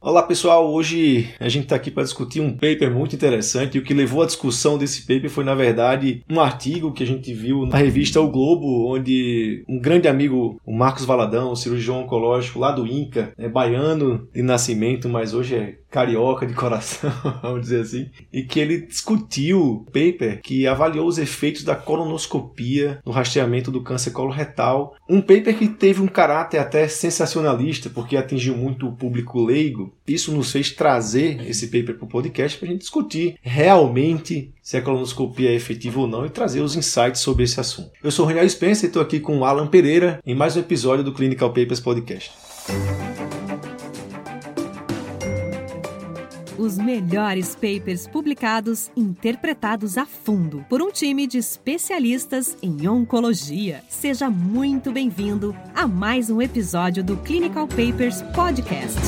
Olá pessoal, hoje a gente está aqui para discutir um paper muito interessante. E o que levou à discussão desse paper foi na verdade um artigo que a gente viu na revista O Globo, onde um grande amigo, o Marcos Valadão, cirurgião oncológico lá do INCA, é baiano de nascimento, mas hoje é carioca de coração, vamos dizer assim, e que ele discutiu o paper que avaliou os efeitos da colonoscopia no rastreamento do câncer coloretal. Um paper que teve um caráter até sensacionalista, porque atingiu muito o público leigo. Isso nos fez trazer esse paper para o podcast para a gente discutir realmente se a colonoscopia é efetiva ou não e trazer os insights sobre esse assunto. Eu sou o Raniel Spencer e estou aqui com o Alan Pereira em mais um episódio do Clinical Papers Podcast. Os melhores papers publicados, interpretados a fundo por um time de especialistas em oncologia. Seja muito bem-vindo a mais um episódio do Clinical Papers Podcast.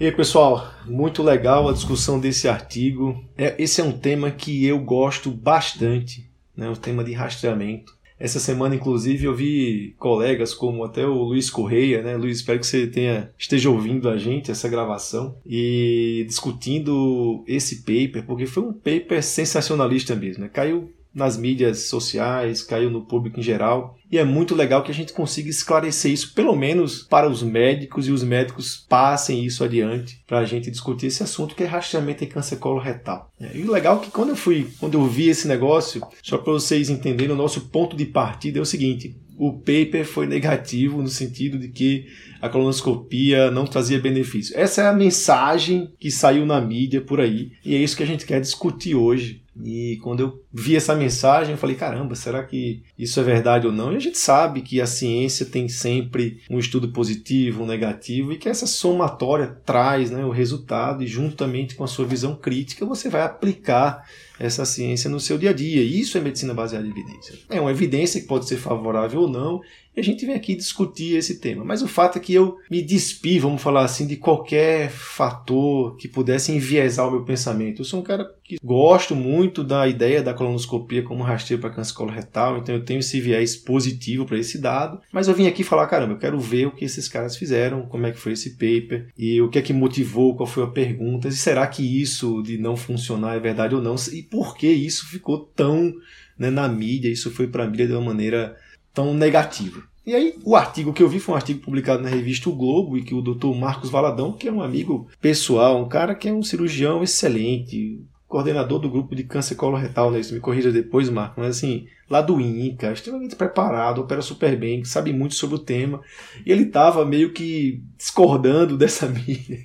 E aí, pessoal, muito legal a discussão desse artigo. É, esse é um tema que eu gosto bastante, né, o tema de rastreamento. Essa semana, inclusive, eu vi colegas como até o Luiz Correia, né? Luiz, espero que você tenha, esteja ouvindo a gente, essa gravação, e discutindo esse paper, porque foi um paper sensacionalista mesmo, né? Caiu nas mídias sociais, caiu no público em geral. E é muito legal que a gente consiga esclarecer isso, pelo menos para os médicos, e os médicos passem isso adiante para a gente discutir esse assunto que é rastreamento em câncer coloretal. E o legal é que quando eu fui, quando eu vi esse negócio, só para vocês entenderem, o nosso ponto de partida é o seguinte: o paper foi negativo no sentido de que a colonoscopia não trazia benefício. Essa é a mensagem que saiu na mídia por aí e é isso que a gente quer discutir hoje e quando eu vi essa mensagem, eu falei: caramba, será que isso é verdade ou não? E a gente sabe que a ciência tem sempre um estudo positivo, um negativo, e que essa somatória traz né, o resultado, e juntamente com a sua visão crítica, você vai aplicar essa ciência no seu dia a dia. Isso é medicina baseada em evidência. É uma evidência que pode ser favorável ou não, e a gente vem aqui discutir esse tema. Mas o fato é que eu me despi, vamos falar assim, de qualquer fator que pudesse enviesar o meu pensamento. Eu sou um cara que gosto muito da ideia da colonoscopia como rastreio para câncer coloretal, então eu tenho esse viés positivo para esse dado, mas eu vim aqui falar, caramba, eu quero ver o que esses caras fizeram, como é que foi esse paper, e o que é que motivou, qual foi a pergunta, e será que isso de não funcionar é verdade ou não, e por que isso ficou tão né, na mídia, isso foi para a mídia de uma maneira tão negativa. E aí, o artigo que eu vi foi um artigo publicado na revista O Globo e que o Dr. Marcos Valadão, que é um amigo pessoal, um cara que é um cirurgião excelente, coordenador do grupo de câncer coloretal, né? Isso me corrija depois, Marco, mas assim, lá do INCA, extremamente preparado, opera super bem, sabe muito sobre o tema. E ele estava meio que discordando dessa mídia.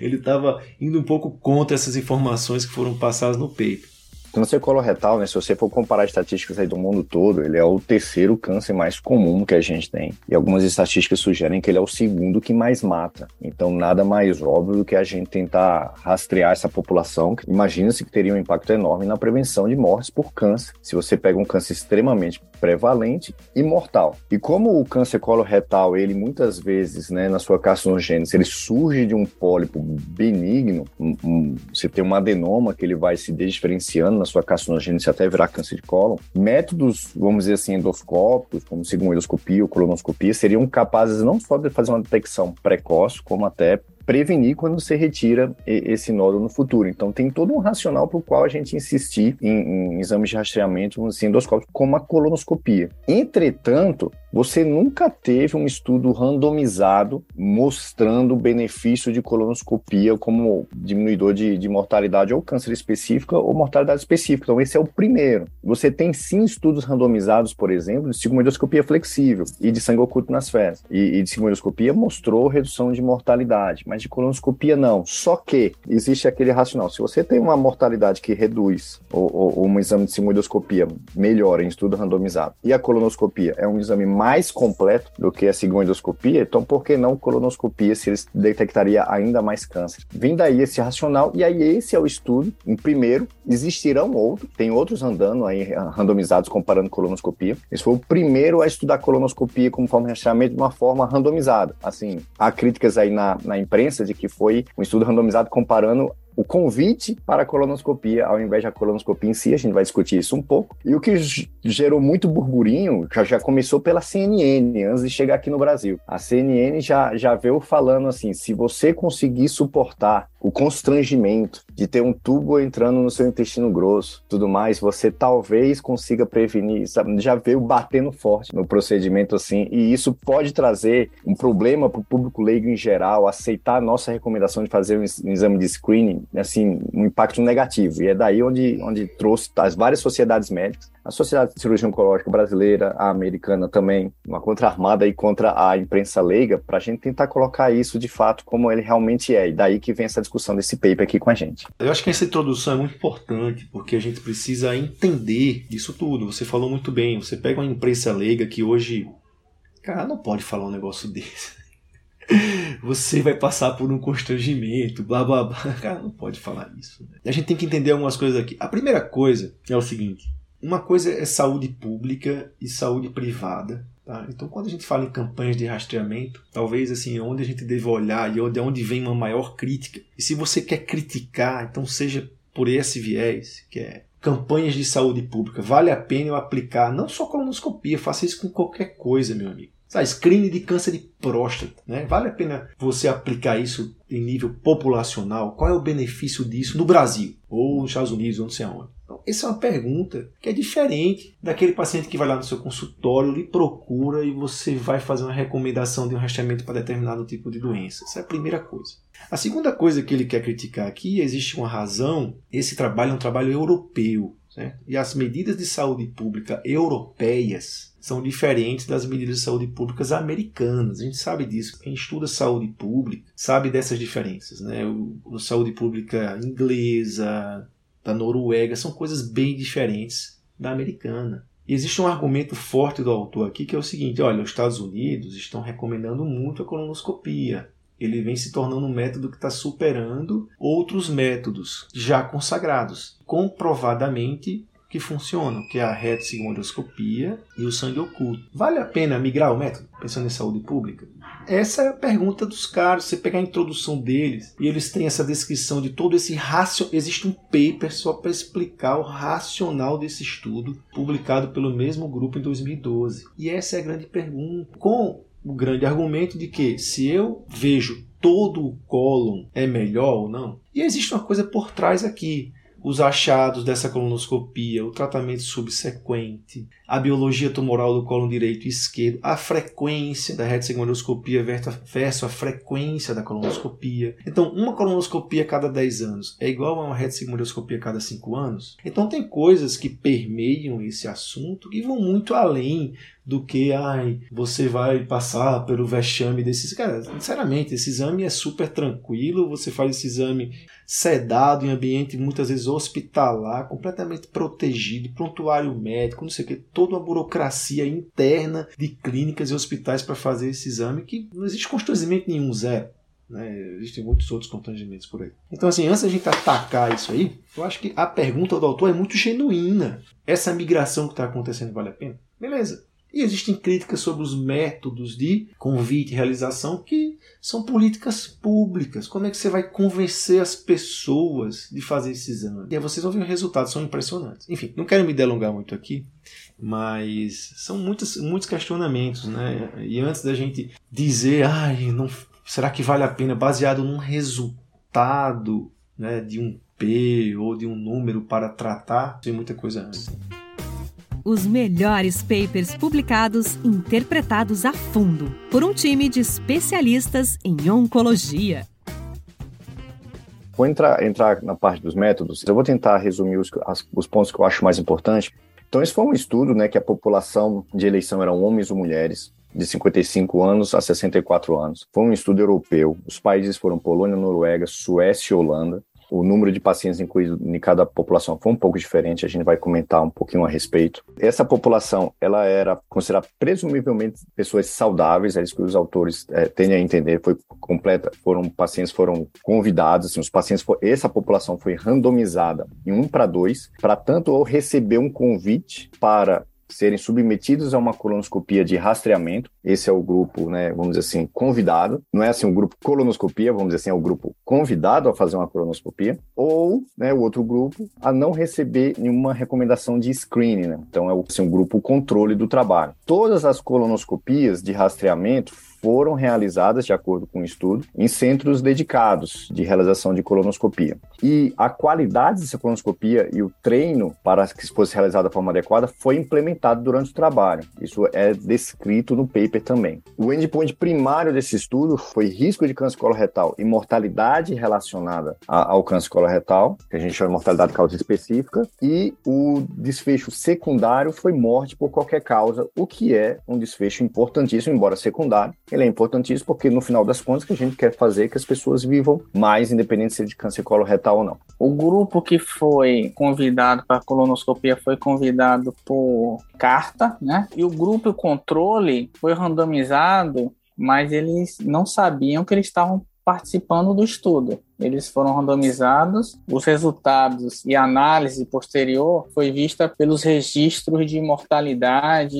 Ele estava indo um pouco contra essas informações que foram passadas no paper. Câncer coloretal, né, se você for comparar estatísticas aí do mundo todo, ele é o terceiro câncer mais comum que a gente tem. E algumas estatísticas sugerem que ele é o segundo que mais mata. Então, nada mais óbvio do que a gente tentar rastrear essa população. Imagina-se que teria um impacto enorme na prevenção de mortes por câncer. Se você pega um câncer extremamente prevalente e mortal. E como o câncer coloretal, ele muitas vezes, né, na sua carcinogênese, ele surge de um pólipo benigno, um, um, você tem um adenoma que ele vai se diferenciando na sua carcinogênese até virar câncer de cólon. Métodos, vamos dizer assim, endoscópicos, como sigmoidoscopia ou colonoscopia, seriam capazes não só de fazer uma detecção precoce, como até prevenir quando você retira esse nódulo no futuro. Então, tem todo um racional para o qual a gente insistir em, em exames de rastreamento assim, endoscópico, como a colonoscopia. Entretanto, você nunca teve um estudo randomizado mostrando o benefício de colonoscopia como diminuidor de, de mortalidade ou câncer específica ou mortalidade específica. Então, esse é o primeiro. Você tem sim estudos randomizados, por exemplo, de sigmoidoscopia flexível e de sangue oculto nas fezes. E, e de sigmoidoscopia mostrou redução de mortalidade, mas mas de colonoscopia não. Só que existe aquele racional. Se você tem uma mortalidade que reduz, ou, ou, um exame de sigmoidoscopia melhora em estudo randomizado, e a colonoscopia é um exame mais completo do que a sigmoidoscopia, então por que não colonoscopia se eles detectaria ainda mais câncer? Vem daí esse racional, e aí esse é o estudo. Em primeiro, existirão outros, tem outros andando aí randomizados comparando colonoscopia. Esse foi o primeiro a estudar colonoscopia como forma de rastreamento de uma forma randomizada. Assim, há críticas aí na, na imprensa de que foi um estudo randomizado comparando o convite para a colonoscopia, ao invés da colonoscopia em si, a gente vai discutir isso um pouco. E o que gerou muito burburinho já, já começou pela CNN, antes de chegar aqui no Brasil. A CNN já, já veio falando assim: se você conseguir suportar o constrangimento de ter um tubo entrando no seu intestino grosso, tudo mais, você talvez consiga prevenir, sabe? já veio batendo forte no procedimento assim, e isso pode trazer um problema para o público leigo em geral, aceitar a nossa recomendação de fazer um exame de screening, assim, um impacto negativo, e é daí onde, onde trouxe as várias sociedades médicas a Sociedade de Cirurgia Oncológica Brasileira, a americana também, uma contra-armada e contra a imprensa leiga, para a gente tentar colocar isso de fato como ele realmente é. E daí que vem essa discussão desse paper aqui com a gente. Eu acho que essa introdução é muito importante, porque a gente precisa entender isso tudo. Você falou muito bem, você pega uma imprensa leiga que hoje. Cara, não pode falar um negócio desse você vai passar por um constrangimento, blá blá blá. Cara, não pode falar isso. Né? A gente tem que entender algumas coisas aqui. A primeira coisa é o seguinte: uma coisa é saúde pública e saúde privada. Tá? Então, quando a gente fala em campanhas de rastreamento, talvez assim, onde a gente deve olhar e onde, onde vem uma maior crítica. E se você quer criticar, então seja por esse viés, que é campanhas de saúde pública. Vale a pena eu aplicar não só colonoscopia, faça isso com qualquer coisa, meu amigo. Sabe, screening de câncer de próstata. Né? Vale a pena você aplicar isso em nível populacional? Qual é o benefício disso no Brasil? Ou nos Estados Unidos, ou não sei aonde? Então, essa é uma pergunta que é diferente daquele paciente que vai lá no seu consultório, lhe procura e você vai fazer uma recomendação de um rastreamento para determinado tipo de doença. Essa é a primeira coisa. A segunda coisa que ele quer criticar aqui, existe uma razão, esse trabalho é um trabalho europeu. Certo? E as medidas de saúde pública europeias são diferentes das medidas de saúde públicas americanas. A gente sabe disso. Quem estuda saúde pública sabe dessas diferenças. Né? O, saúde pública inglesa, da Noruega, são coisas bem diferentes da americana. E existe um argumento forte do autor aqui que é o seguinte: olha, os Estados Unidos estão recomendando muito a colonoscopia. Ele vem se tornando um método que está superando outros métodos já consagrados. Comprovadamente, que funcionam, que é a retossigmoidoscopia e o sangue oculto. Vale a pena migrar o método, pensando em saúde pública? Essa é a pergunta dos caras. Você pegar a introdução deles e eles têm essa descrição de todo esse racio. Existe um paper só para explicar o racional desse estudo, publicado pelo mesmo grupo em 2012. E essa é a grande pergunta. Com o grande argumento de que se eu vejo todo o cólon é melhor ou não? E existe uma coisa por trás aqui os achados dessa colonoscopia, o tratamento subsequente, a biologia tumoral do colo direito e esquerdo, a frequência da retosegmentoscopia versus a frequência da colonoscopia. Então, uma colonoscopia a cada 10 anos é igual a uma retosegmentoscopia a cada 5 anos? Então, tem coisas que permeiam esse assunto que vão muito além do que, ai, você vai passar pelo vexame desses. Cara, sinceramente, esse exame é super tranquilo, você faz esse exame sedado em ambiente muitas vezes hospitalar, completamente protegido, prontuário médico, não sei o que, toda uma burocracia interna de clínicas e hospitais para fazer esse exame que não existe constrangimento nenhum, zero. Né? Existem muitos outros constrangimentos por aí. Então, assim, antes da gente atacar isso aí, eu acho que a pergunta do autor é muito genuína. Essa migração que está acontecendo vale a pena? Beleza. E existem críticas sobre os métodos de convite e realização que são políticas públicas. Como é que você vai convencer as pessoas de fazer esse exame? E aí vocês vão ver os resultados, são impressionantes. Enfim, não quero me delongar muito aqui, mas são muitos, muitos questionamentos, né? E antes da gente dizer, ai, não, será que vale a pena, baseado num resultado né, de um P ou de um número para tratar, tem muita coisa antes. Os melhores papers publicados interpretados a fundo por um time de especialistas em oncologia. Vou entrar, entrar na parte dos métodos. Eu vou tentar resumir os, as, os pontos que eu acho mais importantes. Então, esse foi um estudo né, que a população de eleição eram homens ou mulheres de 55 anos a 64 anos. Foi um estudo europeu. Os países foram Polônia, Noruega, Suécia e Holanda o número de pacientes incluídos em cada população foi um pouco diferente, a gente vai comentar um pouquinho a respeito. Essa população, ela era considerada presumivelmente pessoas saudáveis, é isso que os autores é, tendem a entender, foi completa, foram pacientes foram convidados, assim, os pacientes, essa população foi randomizada em um para dois, para tanto ou receber um convite para serem submetidos a uma colonoscopia de rastreamento. Esse é o grupo, né, vamos dizer assim, convidado. Não é assim um grupo colonoscopia, vamos dizer assim, é o grupo convidado a fazer uma colonoscopia. Ou, né, o outro grupo a não receber nenhuma recomendação de screening, né? Então é assim, um grupo controle do trabalho. Todas as colonoscopias de rastreamento foram realizadas, de acordo com o um estudo, em centros dedicados de realização de colonoscopia. E a qualidade dessa colonoscopia e o treino para que fosse realizada da forma adequada foi implementado durante o trabalho. Isso é descrito no paper também. O endpoint primário desse estudo foi risco de câncer coloretal e mortalidade relacionada ao câncer coloretal, que a gente chama de mortalidade causa específica, e o desfecho secundário foi morte por qualquer causa, o que é um desfecho importantíssimo, embora secundário, ele é importantíssimo porque, no final das contas, que a gente quer fazer é que as pessoas vivam mais, independente se é de câncer coloretal ou não. O grupo que foi convidado para a colonoscopia foi convidado por carta, né? E o grupo controle foi randomizado, mas eles não sabiam que eles estavam participando do estudo. Eles foram randomizados, os resultados e análise posterior foi vista pelos registros de mortalidade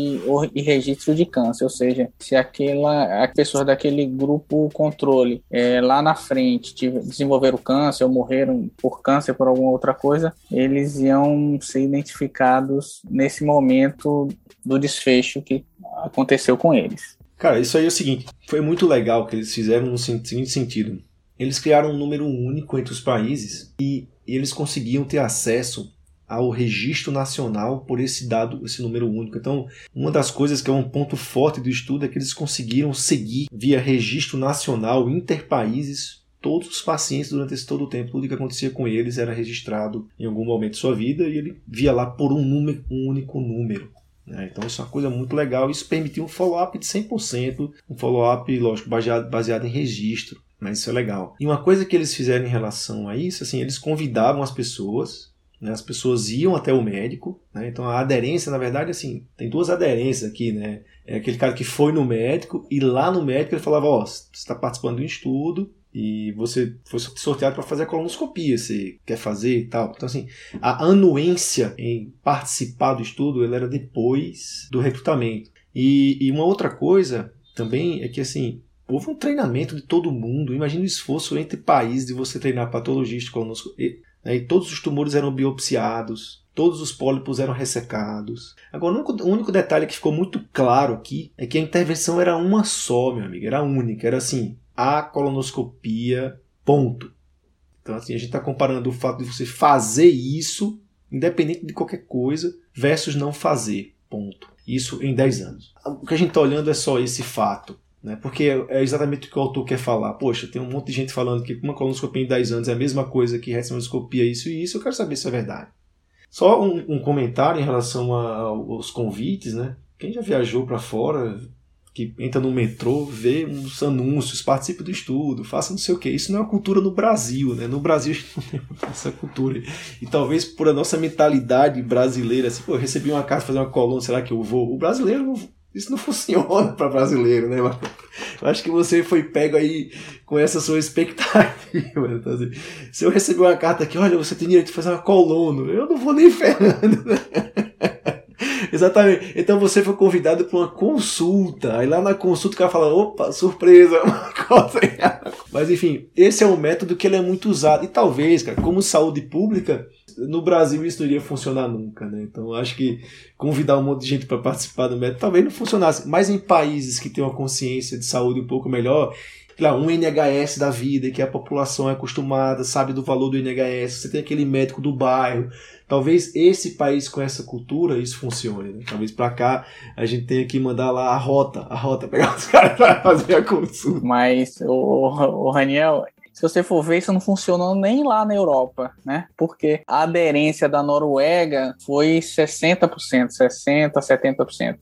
e registro de câncer, ou seja, se aquela, a pessoas daquele grupo controle é, lá na frente desenvolveram câncer ou morreram por câncer por alguma outra coisa, eles iam ser identificados nesse momento do desfecho que aconteceu com eles. Cara, isso aí é o seguinte: foi muito legal que eles fizeram no seguinte sentido. Eles criaram um número único entre os países e eles conseguiam ter acesso ao registro nacional por esse dado, esse número único. Então, uma das coisas que é um ponto forte do estudo é que eles conseguiram seguir via registro nacional interpaíses todos os pacientes durante esse todo o tempo. Tudo que acontecia com eles era registrado em algum momento de sua vida e ele via lá por um, número, um único número. Né? Então isso é uma coisa muito legal. Isso permitiu um follow-up de 100%, um follow-up, lógico, baseado, baseado em registro. Mas isso é legal. E uma coisa que eles fizeram em relação a isso, assim, eles convidavam as pessoas, né? as pessoas iam até o médico, né? então a aderência, na verdade, assim, tem duas aderências aqui, né? É aquele cara que foi no médico e lá no médico ele falava, ó, oh, você está participando de um estudo, e você foi sorteado para fazer a colonoscopia, você quer fazer e tal. Então, assim, a anuência em participar do estudo ela era depois do recrutamento. E, e uma outra coisa também é que, assim, houve um treinamento de todo mundo. Imagina o esforço entre países de você treinar patologista, colonoscopia. Né, e todos os tumores eram biopsiados, todos os pólipos eram ressecados. Agora, o único, o único, detalhe que ficou muito claro aqui é que a intervenção era uma só, meu amigo, era única. Era assim: a colonoscopia, ponto. Então, assim, a gente está comparando o fato de você fazer isso, independente de qualquer coisa, versus não fazer, ponto. Isso em 10 anos. O que a gente está olhando é só esse fato. Né? Porque é exatamente o que o autor quer falar. Poxa, tem um monte de gente falando que uma colonoscopia em 10 anos é a mesma coisa que ressonância isso e isso. Eu quero saber se é verdade. Só um, um comentário em relação a, aos convites, né? Quem já viajou para fora que entra no metrô, vê uns anúncios, participe do estudo, faça não sei o que. Isso não é uma cultura no Brasil, né? No Brasil a gente não tem essa cultura. E talvez por a nossa mentalidade brasileira, assim, pô, eu recebi uma carta fazer uma coluna, será que eu vou? O brasileiro, isso não funciona para brasileiro, né? Eu acho que você foi pego aí com essa sua expectativa. Então, assim, se eu receber uma carta aqui, olha, você tem direito de fazer uma coluna, eu não vou nem ferrando. Né? Exatamente. Então você foi convidado para uma consulta. Aí lá na consulta o cara fala: opa, surpresa, uma coisa. Mas enfim, esse é um método que ele é muito usado. E talvez, cara, como saúde pública, no Brasil isso não iria funcionar nunca, né? Então acho que convidar um monte de gente para participar do método talvez não funcionasse. Mas em países que têm uma consciência de saúde um pouco melhor, lá, um NHS da vida, que a população é acostumada, sabe do valor do NHS, você tem aquele médico do bairro, Talvez esse país com essa cultura isso funcione. Né? Talvez para cá a gente tenha que mandar lá a rota, a rota, pegar os caras para fazer a consulta. Mas, o, o Raniel, se você for ver, isso não funcionou nem lá na Europa, né? Porque a aderência da Noruega foi 60%, 60%, 70%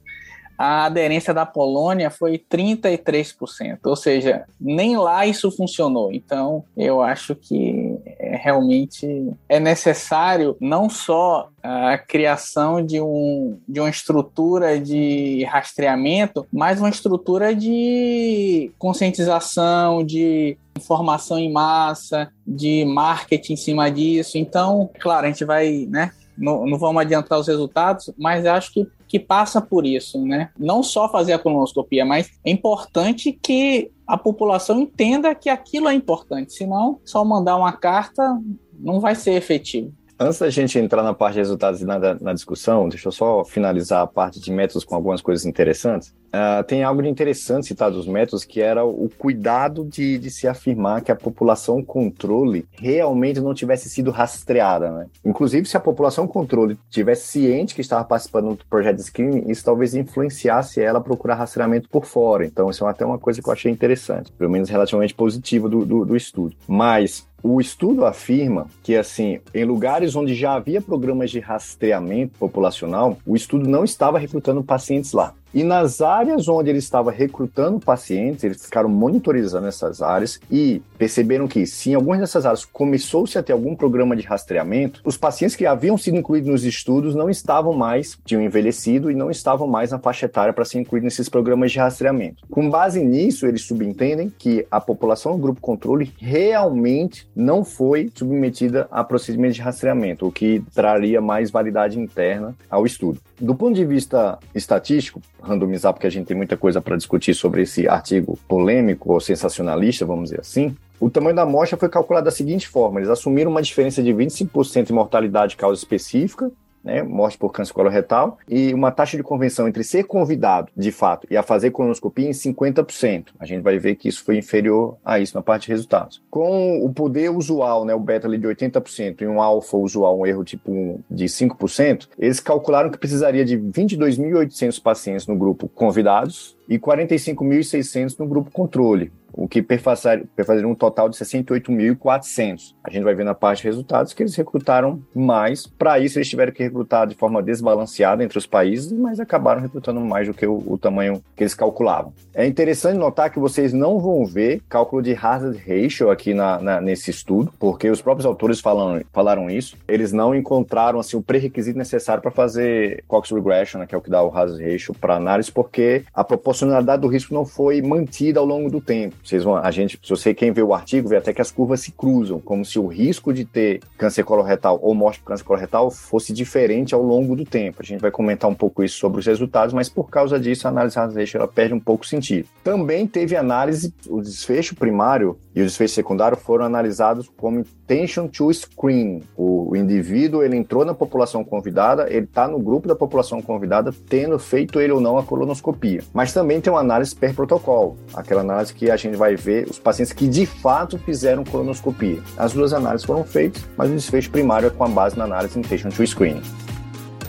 a aderência da Polônia foi 33%, ou seja, nem lá isso funcionou. Então, eu acho que é, realmente é necessário não só a criação de, um, de uma estrutura de rastreamento, mas uma estrutura de conscientização, de informação em massa, de marketing em cima disso. Então, claro, a gente vai, né? Não, não vamos adiantar os resultados, mas acho que que passa por isso, né? Não só fazer a colonoscopia, mas é importante que a população entenda que aquilo é importante, senão só mandar uma carta não vai ser efetivo. Antes da gente entrar na parte de resultados e na, na, discussão, deixa eu só finalizar a parte de métodos com algumas coisas interessantes. Uh, tem algo de interessante citado dos métodos, que era o cuidado de, de, se afirmar que a população controle realmente não tivesse sido rastreada. Né? Inclusive, se a população controle tivesse ciente que estava participando do projeto de screening, isso talvez influenciasse ela a procurar rastreamento por fora. Então, isso é até uma coisa que eu achei interessante, pelo menos relativamente positiva do, do, do estudo. Mas o estudo afirma que, assim, em lugares onde já havia programas de rastreamento populacional, o estudo não estava recrutando pacientes lá. E nas áreas onde ele estava recrutando pacientes, eles ficaram monitorizando essas áreas e perceberam que, se em algumas dessas áreas começou-se a ter algum programa de rastreamento, os pacientes que haviam sido incluídos nos estudos não estavam mais, tinham envelhecido e não estavam mais na faixa etária para ser incluídos nesses programas de rastreamento. Com base nisso, eles subentendem que a população do grupo controle realmente não foi submetida a procedimentos de rastreamento, o que traria mais validade interna ao estudo. Do ponto de vista estatístico, randomizar, porque a gente tem muita coisa para discutir sobre esse artigo polêmico ou sensacionalista, vamos dizer assim. O tamanho da amostra foi calculado da seguinte forma: eles assumiram uma diferença de 25% de mortalidade de causa específica né, morte por câncer coloretal, e uma taxa de convenção entre ser convidado, de fato, e a fazer colonoscopia em 50%. A gente vai ver que isso foi inferior a isso na parte de resultados. Com o poder usual, né, o beta ali de 80% e um alfa usual, um erro tipo 1 de 5%, eles calcularam que precisaria de 22.800 pacientes no grupo convidados e 45.600 no grupo controle o que perfazeria um total de 68.400. A gente vai ver na parte de resultados que eles recrutaram mais. Para isso, eles tiveram que recrutar de forma desbalanceada entre os países, mas acabaram recrutando mais do que o, o tamanho que eles calculavam. É interessante notar que vocês não vão ver cálculo de hazard ratio aqui na, na, nesse estudo, porque os próprios autores falam, falaram isso. Eles não encontraram assim, o pré-requisito necessário para fazer Cox regression, né, que é o que dá o hazard ratio para análise, porque a proporcionalidade do risco não foi mantida ao longo do tempo. Vocês vão, a gente, se você quem vê o artigo, vê até que as curvas se cruzam, como se o risco de ter câncer coloretal ou morte por câncer coloretal fosse diferente ao longo do tempo. A gente vai comentar um pouco isso sobre os resultados, mas por causa disso a análise hazard ela perde um pouco sentido. Também teve análise, o desfecho primário e o desfecho secundário foram analisados como intention to screen. O, o indivíduo ele entrou na população convidada, ele está no grupo da população convidada, tendo feito ele ou não a colonoscopia. Mas também tem uma análise per protocolo, aquela análise que a gente vai ver os pacientes que de fato fizeram colonoscopia. As duas análises foram feitas, mas o desfecho primário é com a base na análise Intention to Screening.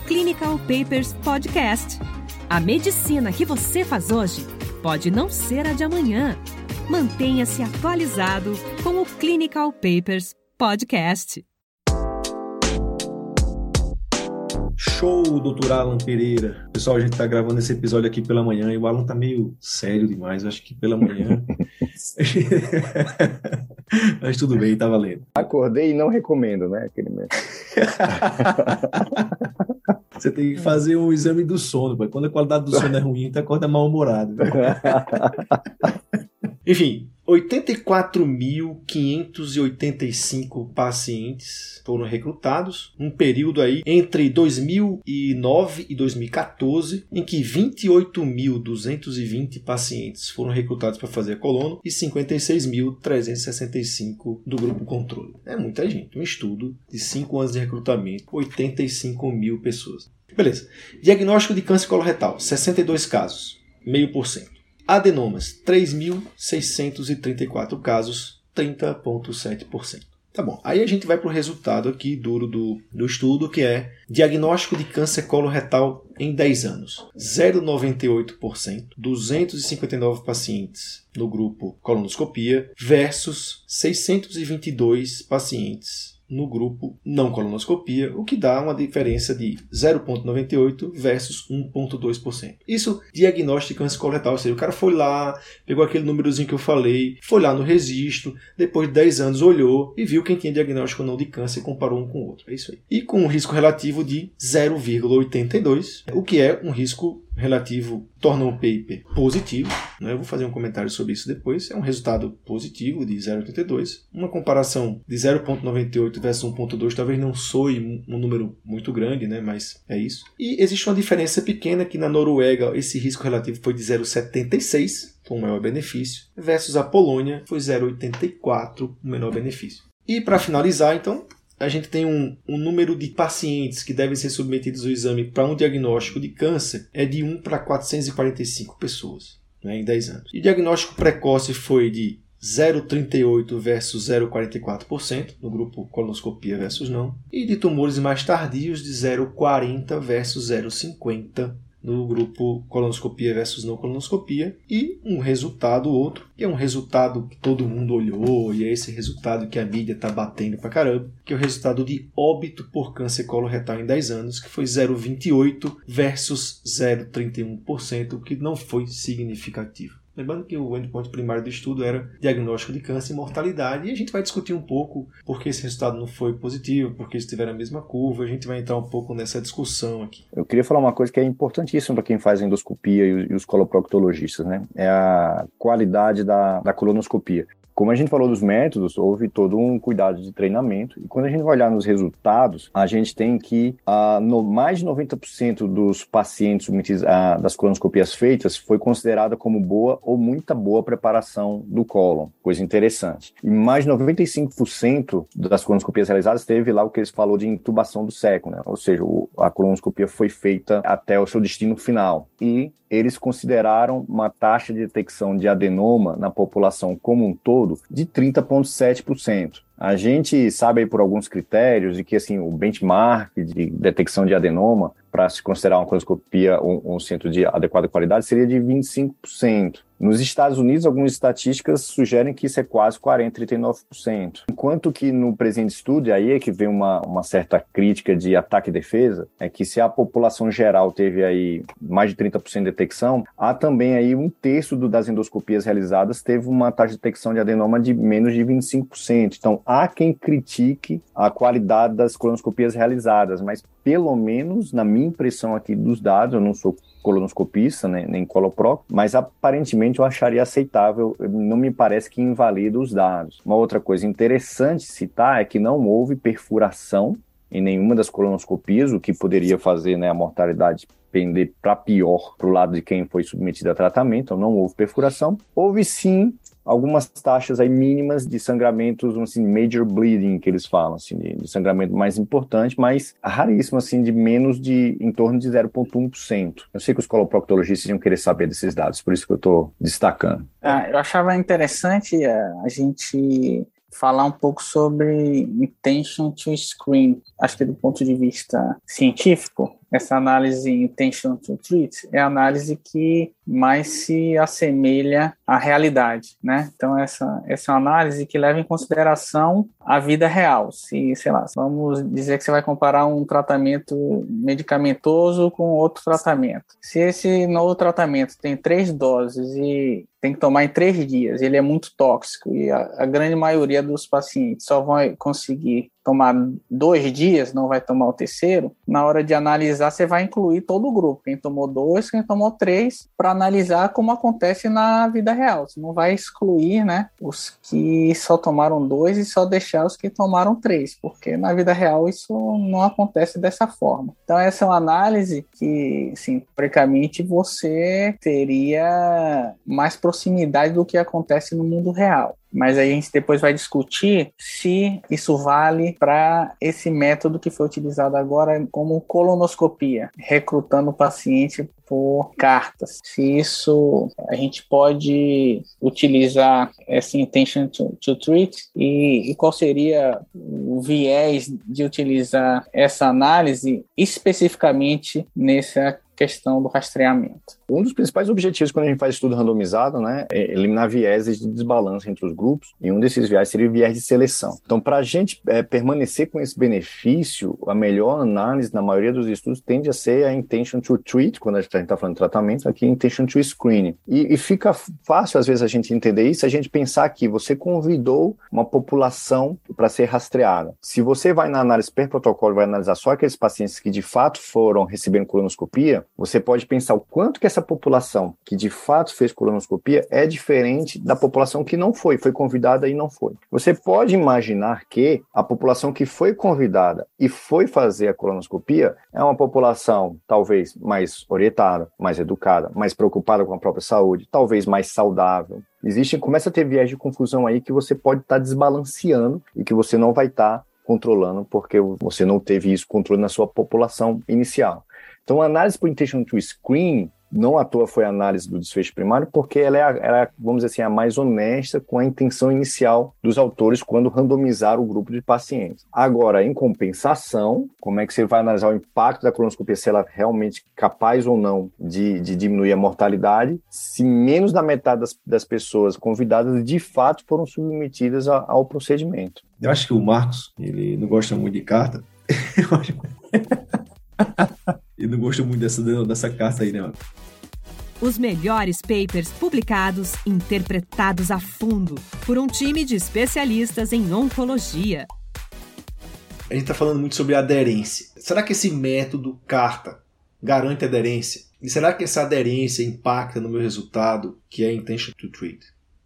Clinical Papers Podcast. A medicina que você faz hoje pode não ser a de amanhã. Mantenha-se atualizado com o Clinical Papers Podcast. Show, doutor Alan Pereira. Pessoal, a gente tá gravando esse episódio aqui pela manhã e o Alan tá meio sério demais. Eu acho que pela manhã. Mas tudo bem, tá valendo. Acordei e não recomendo, né? Aquele mesmo. Você tem que fazer um exame do sono, quando a qualidade do sono é ruim, tu acorda mal-humorado. Enfim, 84.585 pacientes foram recrutados, um período aí entre 2009 e 2014, em que 28.220 pacientes foram recrutados para fazer colono e 56.365 do grupo controle. É muita gente, um estudo de 5 anos de recrutamento, 85 mil pessoas. Beleza. Diagnóstico de câncer coloretal, 62 casos, meio por cento. Adenomas, 3.634 casos, 30,7%. Tá bom. Aí a gente vai para o resultado aqui duro do, do estudo, que é diagnóstico de câncer coloretal em 10 anos. 0,98%, 259 pacientes no grupo colonoscopia versus 622 pacientes no grupo não colonoscopia, o que dá uma diferença de 0,98 versus 1,2%. Isso diagnóstico de câncer coloretal, ou seja, o cara foi lá, pegou aquele númerozinho que eu falei, foi lá no registro, depois de 10 anos olhou e viu quem tinha diagnóstico ou não de câncer e comparou um com o outro. É isso aí. E com um risco relativo de 0,82, o que é um risco relativo torna o paper positivo. Né? Eu vou fazer um comentário sobre isso depois. É um resultado positivo de 0,82. Uma comparação de 0,98 versus 1,2 talvez não soe um número muito grande, né? mas é isso. E existe uma diferença pequena que na Noruega esse risco relativo foi de 0,76 com o maior benefício, versus a Polônia foi 0,84 o menor benefício. E para finalizar, então, a gente tem um, um, número de pacientes que devem ser submetidos ao exame para um diagnóstico de câncer é de 1 para 445 pessoas né, em 10 anos. E o diagnóstico precoce foi de 0,38 versus 0,44% no grupo colonoscopia versus não, e de tumores mais tardios de 0,40 versus 0,50 no grupo colonoscopia versus não colonoscopia e um resultado outro, que é um resultado que todo mundo olhou e é esse resultado que a mídia está batendo pra caramba, que é o resultado de óbito por câncer coloretal em 10 anos, que foi 0,28 versus 0,31%, que não foi significativo. Lembrando que o endpoint primário do estudo era diagnóstico de câncer e mortalidade, e a gente vai discutir um pouco por que esse resultado não foi positivo, porque eles tiveram a mesma curva, a gente vai entrar um pouco nessa discussão aqui. Eu queria falar uma coisa que é importantíssima para quem faz endoscopia e os coloproctologistas, né? É a qualidade da, da colonoscopia. Como a gente falou dos métodos, houve todo um cuidado de treinamento. E quando a gente vai olhar nos resultados, a gente tem que uh, no, mais de 90% dos pacientes submetidos das colonoscopias feitas foi considerada como boa ou muita boa preparação do cólon. Coisa interessante. E mais de 95% das colonoscopias realizadas teve lá o que eles falou de intubação do seco, né? Ou seja, o, a colonoscopia foi feita até o seu destino final. E eles consideraram uma taxa de detecção de adenoma na população como um todo de 30,7%. A gente sabe por alguns critérios de que assim o benchmark de detecção de adenoma para se considerar uma colonoscopia um, um, centro de adequada qualidade seria de 25%. Nos Estados Unidos, algumas estatísticas sugerem que isso é quase 40, 39%. Enquanto que no presente estudo, aí é que vem uma, uma certa crítica de ataque e defesa, é que se a população geral teve aí mais de 30% de detecção, há também aí um terço do, das endoscopias realizadas teve uma taxa de detecção de adenoma de menos de 25%. Então, há quem critique a qualidade das colonoscopias realizadas, mas pelo menos na minha impressão aqui dos dados, eu não sou colonoscopista, né, nem colopró, mas aparentemente eu acharia aceitável, não me parece que invalida os dados. Uma outra coisa interessante citar é que não houve perfuração em nenhuma das colonoscopias, o que poderia fazer né, a mortalidade pender para pior para o lado de quem foi submetido a tratamento, então não houve perfuração. Houve sim algumas taxas aí mínimas de sangramentos, assim, major bleeding, que eles falam, assim, de, de sangramento mais importante, mas raríssimo, assim, de menos de, em torno de 0,1%. Eu sei que os coloproctologistas iam querer saber desses dados, por isso que eu estou destacando. Ah, eu achava interessante a, eh, a gente falar um pouco sobre intention to screen. Acho que do ponto de vista científico, essa análise intention to treat é a análise que mais se assemelha à realidade, né? Então essa essa é análise que leva em consideração a vida real. Se, sei lá, vamos dizer que você vai comparar um tratamento medicamentoso com outro tratamento. Se esse novo tratamento tem três doses e tem que tomar em três dias, ele é muito tóxico e a, a grande maioria dos pacientes só vai conseguir tomar dois dias, não vai tomar o terceiro, na hora de analisar, você vai incluir todo o grupo, quem tomou dois, quem tomou três, para analisar como acontece na vida real. Você não vai excluir né, os que só tomaram dois e só deixar os que tomaram três, porque na vida real isso não acontece dessa forma. Então, essa é uma análise que, assim, praticamente você teria mais proximidade do que acontece no mundo real mas a gente depois vai discutir se isso vale para esse método que foi utilizado agora como colonoscopia, recrutando o paciente por cartas. Se isso a gente pode utilizar essa intention to, to treat e, e qual seria o viés de utilizar essa análise especificamente nessa questão do rastreamento. Um dos principais objetivos quando a gente faz estudo randomizado, né, é eliminar vieses de desbalanço entre os grupos, e um desses viés seria o viés de seleção. Então, para a gente é, permanecer com esse benefício, a melhor análise, na maioria dos estudos, tende a ser a intention to treat, quando a gente está falando de tratamento, aqui intention to screen. E, e fica fácil, às vezes, a gente entender isso, a gente pensar que você convidou uma população para ser rastreada. Se você vai na análise per protocolo, vai analisar só aqueles pacientes que de fato foram recebendo colonoscopia, você pode pensar o quanto que essa população que de fato fez colonoscopia é diferente da população que não foi, foi convidada e não foi. Você pode imaginar que a população que foi convidada e foi fazer a colonoscopia é uma população talvez mais orientada, mais educada, mais preocupada com a própria saúde, talvez mais saudável. Existe, começa a ter viés de confusão aí que você pode estar tá desbalanceando e que você não vai estar tá controlando porque você não teve isso controle na sua população inicial. Então, a análise por intention to screen não à toa foi a análise do desfecho primário, porque ela é, a, ela é, vamos dizer assim, a mais honesta com a intenção inicial dos autores quando randomizaram o grupo de pacientes. Agora, em compensação, como é que você vai analisar o impacto da colonoscopia, se ela é realmente capaz ou não de, de diminuir a mortalidade, se menos da metade das, das pessoas convidadas de fato foram submetidas a, ao procedimento. Eu acho que o Marcos, ele não gosta muito de carta. E não gosto muito dessa, dessa carta aí, né? Os melhores papers publicados, interpretados a fundo por um time de especialistas em oncologia. A gente está falando muito sobre aderência. Será que esse método carta garante aderência? E será que essa aderência impacta no meu resultado, que é intention to treat?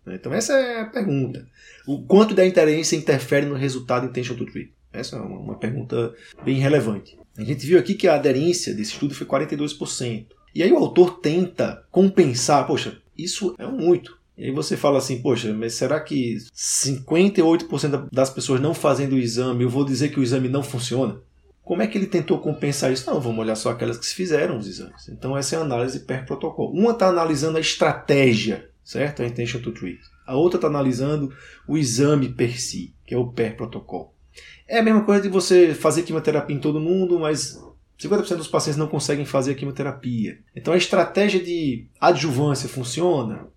Então essa é a pergunta. O quanto da aderência interfere no resultado intention to treat? Essa é uma pergunta bem relevante. A gente viu aqui que a aderência desse estudo foi 42%. E aí o autor tenta compensar, poxa, isso é muito. E aí você fala assim, poxa, mas será que 58% das pessoas não fazendo o exame, eu vou dizer que o exame não funciona? Como é que ele tentou compensar isso? Não, vamos olhar só aquelas que fizeram os exames. Então essa é a análise per protocolo. Uma está analisando a estratégia, certo? A intention to treat. A outra está analisando o exame per si, que é o per protocolo. É a mesma coisa de você fazer quimioterapia em todo mundo, mas 50% dos pacientes não conseguem fazer a quimioterapia. Então a estratégia de adjuvância funciona?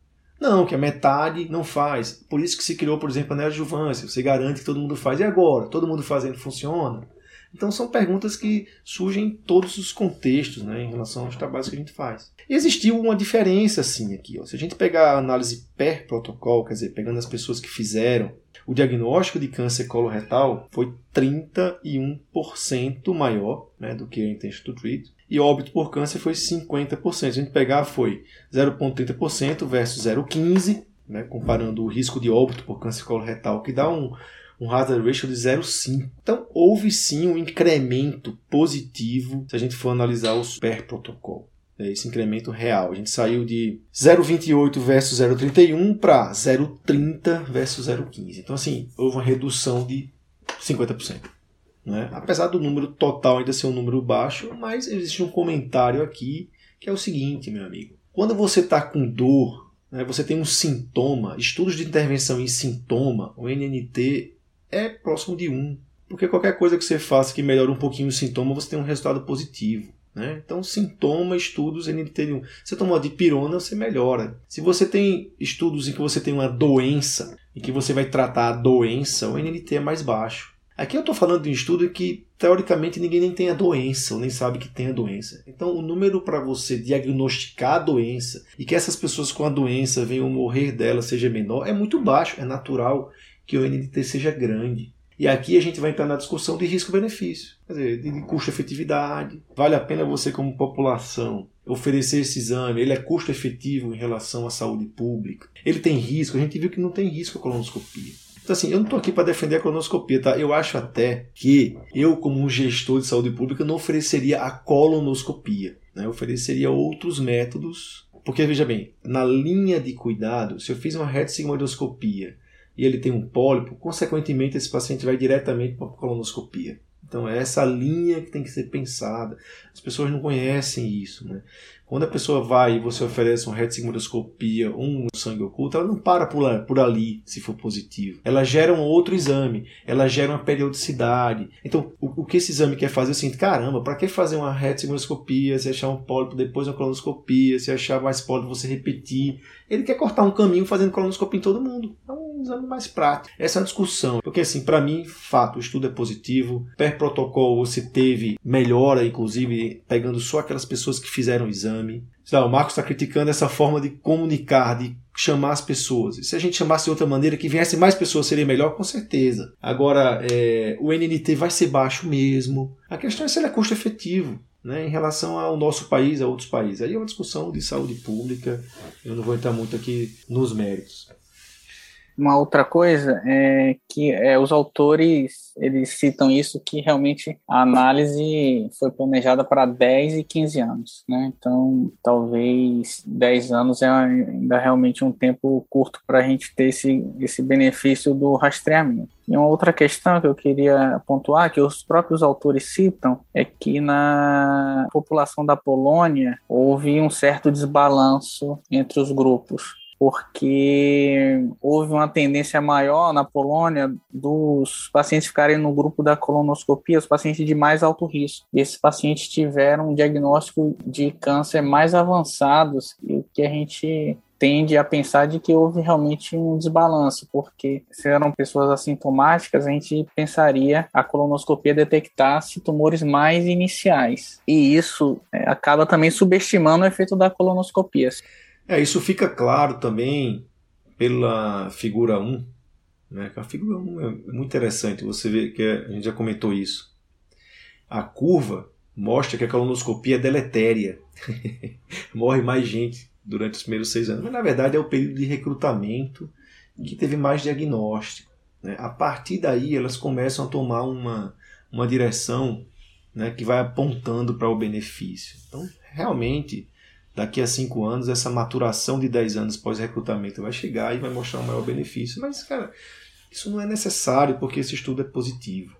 Não, que a metade não faz. Por isso que se criou, por exemplo, a neoadjuvância. Você garante que todo mundo faz. E agora? Todo mundo fazendo funciona? Então são perguntas que surgem em todos os contextos né, em relação aos trabalhos que a gente faz. E existiu uma diferença assim aqui. Ó. Se a gente pegar a análise per protocolo, quer dizer, pegando as pessoas que fizeram o diagnóstico de câncer coloretal foi 31% maior né, do que a intention to treat. E óbito por câncer foi 50%. Se a gente pegar, foi 0,30% versus 0,15%, né, comparando o risco de óbito por câncer coloretal, que dá um, um hazard ratio de 0,5. Então, houve sim um incremento positivo se a gente for analisar os per protocolo. É esse incremento real. A gente saiu de 0,28 versus 0,31 para 0,30 versus 0,15. Então, assim, houve uma redução de 50%. Né? Apesar do número total ainda ser um número baixo, mas existe um comentário aqui que é o seguinte, meu amigo. Quando você está com dor, né, você tem um sintoma, estudos de intervenção em sintoma, o NNT é próximo de 1. Porque qualquer coisa que você faça que melhore um pouquinho o sintoma, você tem um resultado positivo. Né? Então, sintoma, estudos NT1. Você tomou a dipirona, você melhora. Se você tem estudos em que você tem uma doença, em que você vai tratar a doença, o NNT é mais baixo. Aqui eu estou falando de um estudo que, teoricamente, ninguém nem tem a doença, ou nem sabe que tem a doença. Então, o número para você diagnosticar a doença e que essas pessoas com a doença venham morrer dela seja menor é muito baixo. É natural que o NNT seja grande. E aqui a gente vai entrar na discussão de risco-benefício, quer dizer, de custo-efetividade. Vale a pena você, como população, oferecer esse exame? Ele é custo-efetivo em relação à saúde pública? Ele tem risco? A gente viu que não tem risco a colonoscopia. Então, assim, eu não estou aqui para defender a colonoscopia, tá? Eu acho até que eu, como um gestor de saúde pública, não ofereceria a colonoscopia. Né? Eu ofereceria outros métodos. Porque, veja bem, na linha de cuidado, se eu fiz uma retsigmoidoscopia e ele tem um pólipo, consequentemente esse paciente vai diretamente para a colonoscopia. Então é essa linha que tem que ser pensada. As pessoas não conhecem isso. Né? Quando a pessoa vai e você oferece uma retossigmoidoscopia, um sangue oculto, ela não para por, ali, se for positivo. Ela gera um outro exame, ela gera uma periodicidade. Então, o, que esse exame quer fazer é o seguinte, caramba, para que fazer uma retossigmoidoscopia, se achar um pólipo, depois uma colonoscopia, se achar mais pólipo, você repetir. Ele quer cortar um caminho fazendo colonoscopia em todo mundo. É um exame mais prático. Essa é uma discussão. Porque, assim, para mim, fato, o estudo é positivo. Per protocolo, você teve melhora, inclusive, pegando só aquelas pessoas que fizeram o exame. O Marcos está criticando essa forma de comunicar, de chamar as pessoas. E se a gente chamasse de outra maneira, que viesse mais pessoas, seria melhor? Com certeza. Agora, é, o NNT vai ser baixo mesmo. A questão é se ele é custo efetivo né, em relação ao nosso país, a outros países. Aí é uma discussão de saúde pública, eu não vou entrar muito aqui nos méritos. Uma outra coisa é que é, os autores eles citam isso que realmente a análise foi planejada para 10 e 15 anos, né? Então, talvez 10 anos é ainda realmente um tempo curto para a gente ter esse, esse benefício do rastreamento. E uma outra questão que eu queria pontuar, que os próprios autores citam, é que na população da Polônia houve um certo desbalanço entre os grupos porque houve uma tendência maior na Polônia dos pacientes ficarem no grupo da colonoscopia, os pacientes de mais alto risco. E esses pacientes tiveram um diagnóstico de câncer mais avançados, e o que a gente tende a pensar de que houve realmente um desbalanço, porque se eram pessoas assintomáticas, a gente pensaria a colonoscopia detectasse tumores mais iniciais. E isso é, acaba também subestimando o efeito da colonoscopia. É, isso fica claro também pela figura 1. Né? A figura 1 é muito interessante, você vê que a gente já comentou isso. A curva mostra que a colonoscopia é deletéria. Morre mais gente durante os primeiros seis anos. Mas na verdade é o período de recrutamento que teve mais diagnóstico. Né? A partir daí elas começam a tomar uma, uma direção né, que vai apontando para o benefício. Então, realmente, daqui a cinco anos, essa maturação de 10 anos pós-recrutamento vai chegar e vai mostrar um maior benefício. Mas, cara, isso não é necessário porque esse estudo é positivo.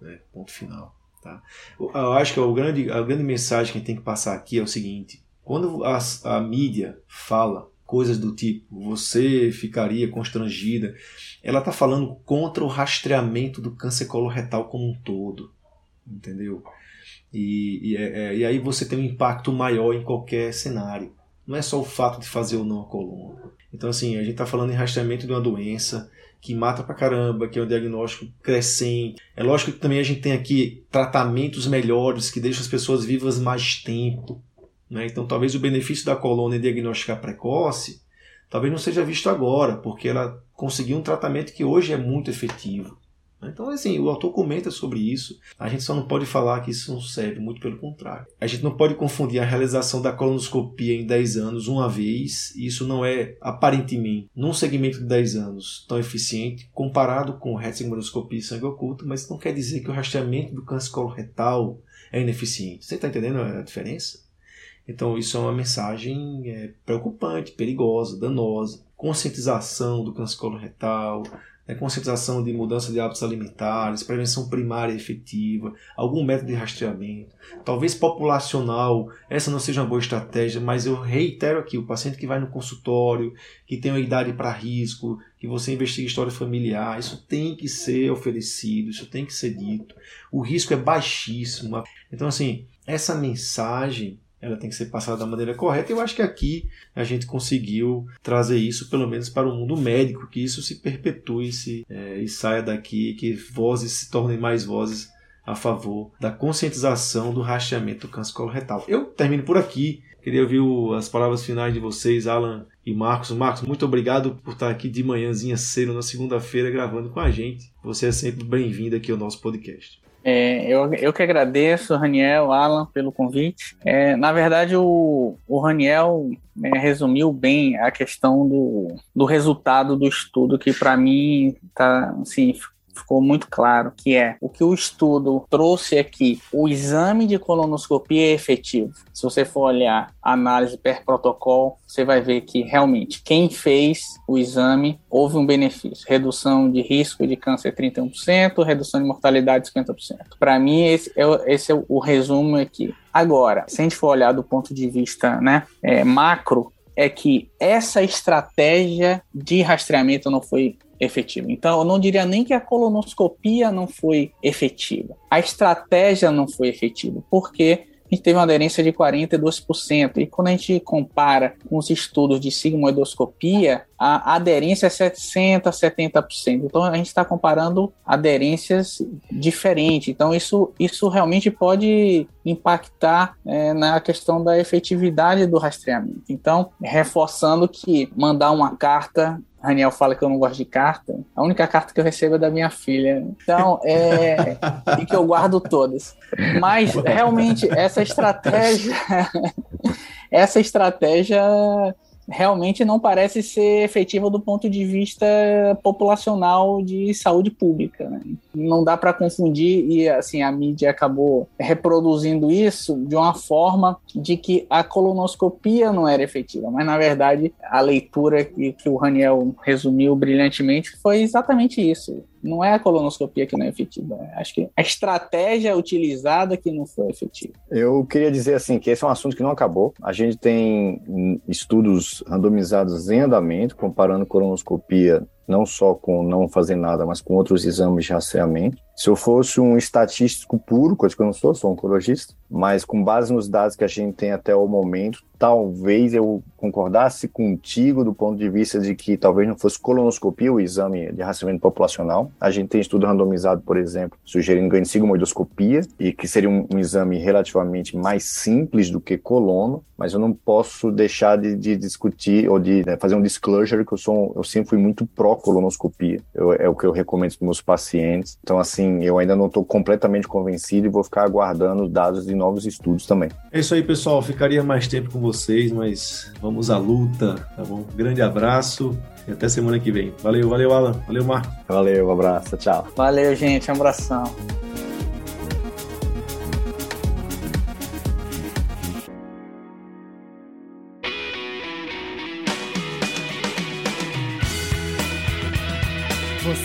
Né? Ponto final. Tá? Eu acho que a grande, a grande mensagem que a gente tem que passar aqui é o seguinte: quando a, a mídia fala coisas do tipo você ficaria constrangida, ela está falando contra o rastreamento do câncer coloretal como um todo. Entendeu? E, e, é, é, e, aí você tem um impacto maior em qualquer cenário. Não é só o fato de fazer ou não a coluna. Então, assim, a gente está falando em rastreamento de uma doença que mata pra caramba, que é um diagnóstico crescente. É lógico que também a gente tem aqui tratamentos melhores que deixam as pessoas vivas mais tempo. Né? Então, talvez o benefício da coluna em diagnosticar precoce talvez não seja visto agora, porque ela conseguiu um tratamento que hoje é muito efetivo. Então, assim, o autor comenta sobre isso. A gente só não pode falar que isso não serve, muito pelo contrário. A gente não pode confundir a realização da colonoscopia em 10 anos uma vez, e isso não é, aparentemente, num segmento de 10 anos, tão eficiente comparado com retossigmoidoscopia e sangue oculto, mas não quer dizer que o rastreamento do câncer coloretal é ineficiente. Você está entendendo a diferença? Então, isso é uma mensagem é, preocupante, perigosa, danosa. Conscientização do câncer coloretal, né, conscientização de mudança de hábitos alimentares, prevenção primária efetiva, algum método de rastreamento, talvez populacional, essa não seja uma boa estratégia, mas eu reitero aqui, o paciente que vai no consultório, que tem uma idade para risco, que você investiga história familiar, isso tem que ser oferecido, isso tem que ser dito. O risco é baixíssimo. Então, assim, essa mensagem ela tem que ser passada da maneira correta. Eu acho que aqui a gente conseguiu trazer isso, pelo menos para o mundo médico, que isso se perpetue se, é, e saia daqui, que vozes se tornem mais vozes a favor da conscientização do rastreamento do câncer coloretal. Eu termino por aqui. Queria ouvir as palavras finais de vocês, Alan e Marcos. Marcos, muito obrigado por estar aqui de manhãzinha cedo na segunda-feira gravando com a gente. Você é sempre bem-vindo aqui ao nosso podcast. É, eu, eu que agradeço, Raniel, Alan, pelo convite. É, na verdade, o, o Raniel né, resumiu bem a questão do, do resultado do estudo, que para mim tá, assim, ficou muito claro, que é o que o estudo trouxe aqui, o exame de colonoscopia é efetivo. Se você for olhar a análise per protocolo, você vai ver que realmente quem fez o exame houve um benefício. Redução de risco de câncer 31%, redução de mortalidade 50%. Para mim, esse é, esse é o resumo aqui. Agora, se a gente for olhar do ponto de vista né, é, macro, é que essa estratégia de rastreamento não foi efetiva. Então, eu não diria nem que a colonoscopia não foi efetiva. A estratégia não foi efetiva, porque a gente teve uma aderência de 42%. E quando a gente compara com os estudos de sigmoidoscopia, a aderência é 60%, 70%. Então a gente está comparando aderências diferentes. Então isso, isso realmente pode impactar é, na questão da efetividade do rastreamento. Então, reforçando que mandar uma carta Raniel fala que eu não gosto de carta. A única carta que eu recebo é da minha filha. Então, é. e que eu guardo todas. Mas, realmente, essa estratégia. essa estratégia realmente não parece ser efetiva do ponto de vista populacional de saúde pública. Né? Não dá para confundir e assim a mídia acabou reproduzindo isso de uma forma de que a colonoscopia não era efetiva, mas na verdade a leitura que, que o Raniel resumiu brilhantemente foi exatamente isso não é a colonoscopia que não é efetiva. Acho que a estratégia utilizada que não foi efetiva. Eu queria dizer assim que esse é um assunto que não acabou. A gente tem estudos randomizados em andamento comparando colonoscopia não só com não fazer nada, mas com outros exames de rastreamento. Se eu fosse um estatístico puro, coisa que eu não sou, sou oncologista, mas com base nos dados que a gente tem até o momento, talvez eu concordasse contigo do ponto de vista de que talvez não fosse colonoscopia o exame de rastreamento populacional. A gente tem estudo randomizado, por exemplo, sugerindo ganho de sigmoidoscopia, e que seria um, um, exame relativamente mais simples do que colono, mas eu não posso deixar de, de discutir ou de né, fazer um disclosure que eu sou eu sempre fui muito pró colonoscopia. Eu, é o que eu recomendo para meus pacientes. Então, assim, eu ainda não estou completamente convencido e vou ficar aguardando dados de novos estudos também. É isso aí, pessoal. Ficaria mais tempo com vocês, mas vamos à luta, tá bom? Grande abraço e até semana que vem. Valeu, valeu, Alan. Valeu, Marco. Valeu, um abraço. Tchau. Valeu, gente. Um abração.